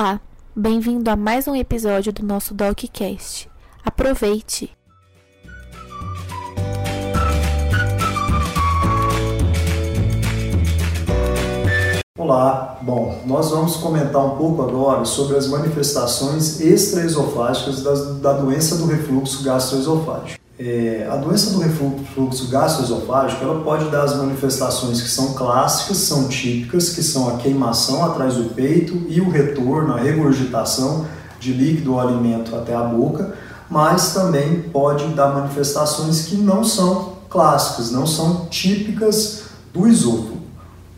Olá, bem-vindo a mais um episódio do nosso DocCast. Aproveite! Olá, bom, nós vamos comentar um pouco agora sobre as manifestações extraesofágicas da, da doença do refluxo gastroesofágico. É, a doença do refluxo gastroesofágico ela pode dar as manifestações que são clássicas, são típicas, que são a queimação atrás do peito e o retorno, a regurgitação de líquido ou alimento até a boca, mas também pode dar manifestações que não são clássicas, não são típicas do esôfago.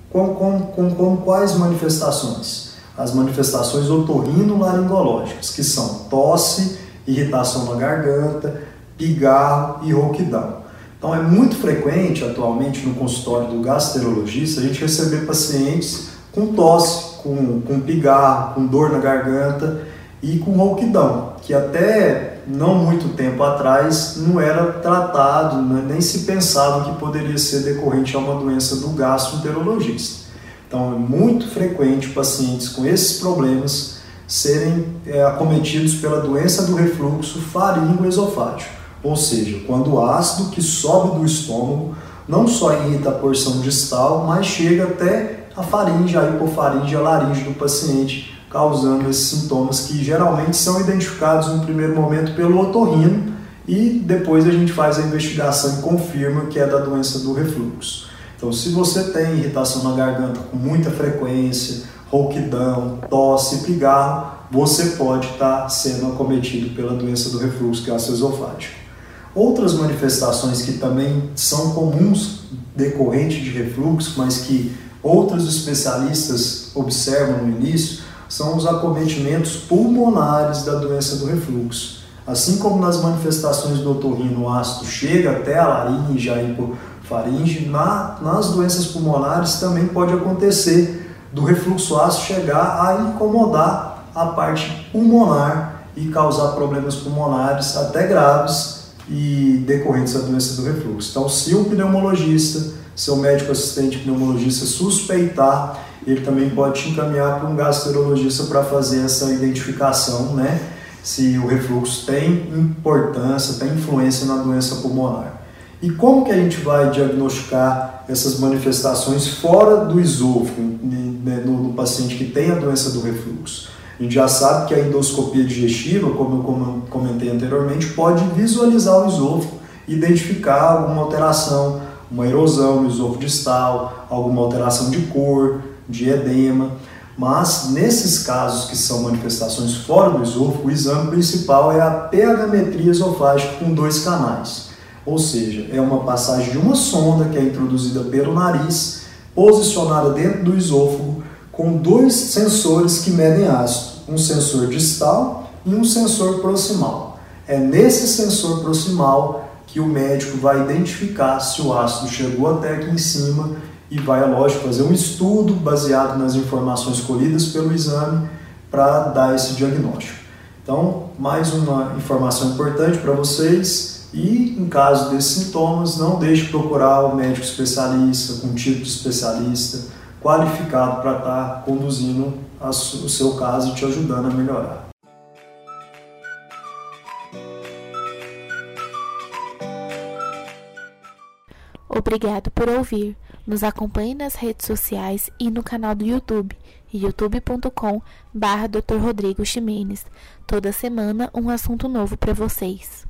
Com, com, com, com quais manifestações? As manifestações otorrinolaringológicas, que são tosse, irritação na garganta, pigarro e rouquidão. Então é muito frequente atualmente no consultório do gastroenterologista a gente receber pacientes com tosse, com, com pigarro, com dor na garganta e com rouquidão, que até não muito tempo atrás não era tratado, né, nem se pensava que poderia ser decorrente a uma doença do gastroenterologista. Então é muito frequente pacientes com esses problemas serem é, acometidos pela doença do refluxo faringo-esofágico. Ou seja, quando o ácido que sobe do estômago não só irrita a porção distal, mas chega até a faringe, a hipofaringe, a laringe do paciente, causando esses sintomas que geralmente são identificados no primeiro momento pelo otorrino e depois a gente faz a investigação e confirma que é da doença do refluxo. Então, se você tem irritação na garganta com muita frequência, rouquidão, tosse, pigarro, você pode estar sendo acometido pela doença do refluxo gastroesofágico. Outras manifestações que também são comuns decorrente de refluxo, mas que outros especialistas observam no início, são os acometimentos pulmonares da doença do refluxo. Assim como nas manifestações do otorrino ácido chega até a laringe, a hipofaringe, na, nas doenças pulmonares também pode acontecer do refluxo ácido chegar a incomodar a parte pulmonar e causar problemas pulmonares até graves e decorrentes da doença do refluxo. Então, se o pneumologista, seu médico assistente pneumologista suspeitar, ele também pode te encaminhar para um gastroenterologista para fazer essa identificação, né? Se o refluxo tem importância, tem influência na doença pulmonar. E como que a gente vai diagnosticar essas manifestações fora do esôfago, né, no, no paciente que tem a doença do refluxo? A gente já sabe que a endoscopia digestiva, como eu comentei anteriormente, pode visualizar o esôfago, identificar alguma alteração, uma erosão no esôfago distal, alguma alteração de cor, de edema. Mas nesses casos que são manifestações fora do esôfago, o exame principal é a pH-metria esofágica com dois canais. Ou seja, é uma passagem de uma sonda que é introduzida pelo nariz, posicionada dentro do esôfago, com dois sensores que medem ácido um sensor distal e um sensor proximal. É nesse sensor proximal que o médico vai identificar se o ácido chegou até aqui em cima e vai, lógico, fazer um estudo baseado nas informações colhidas pelo exame para dar esse diagnóstico. Então, mais uma informação importante para vocês e, em caso desses sintomas, não deixe de procurar o médico especialista, com tipo de especialista, qualificado para estar tá conduzindo o seu caso e te ajudando a melhorar. Obrigado por ouvir. Nos acompanhe nas redes sociais e no canal do YouTube, youtube.com barra Dr. Rodrigo Ximenes. Toda semana um assunto novo para vocês.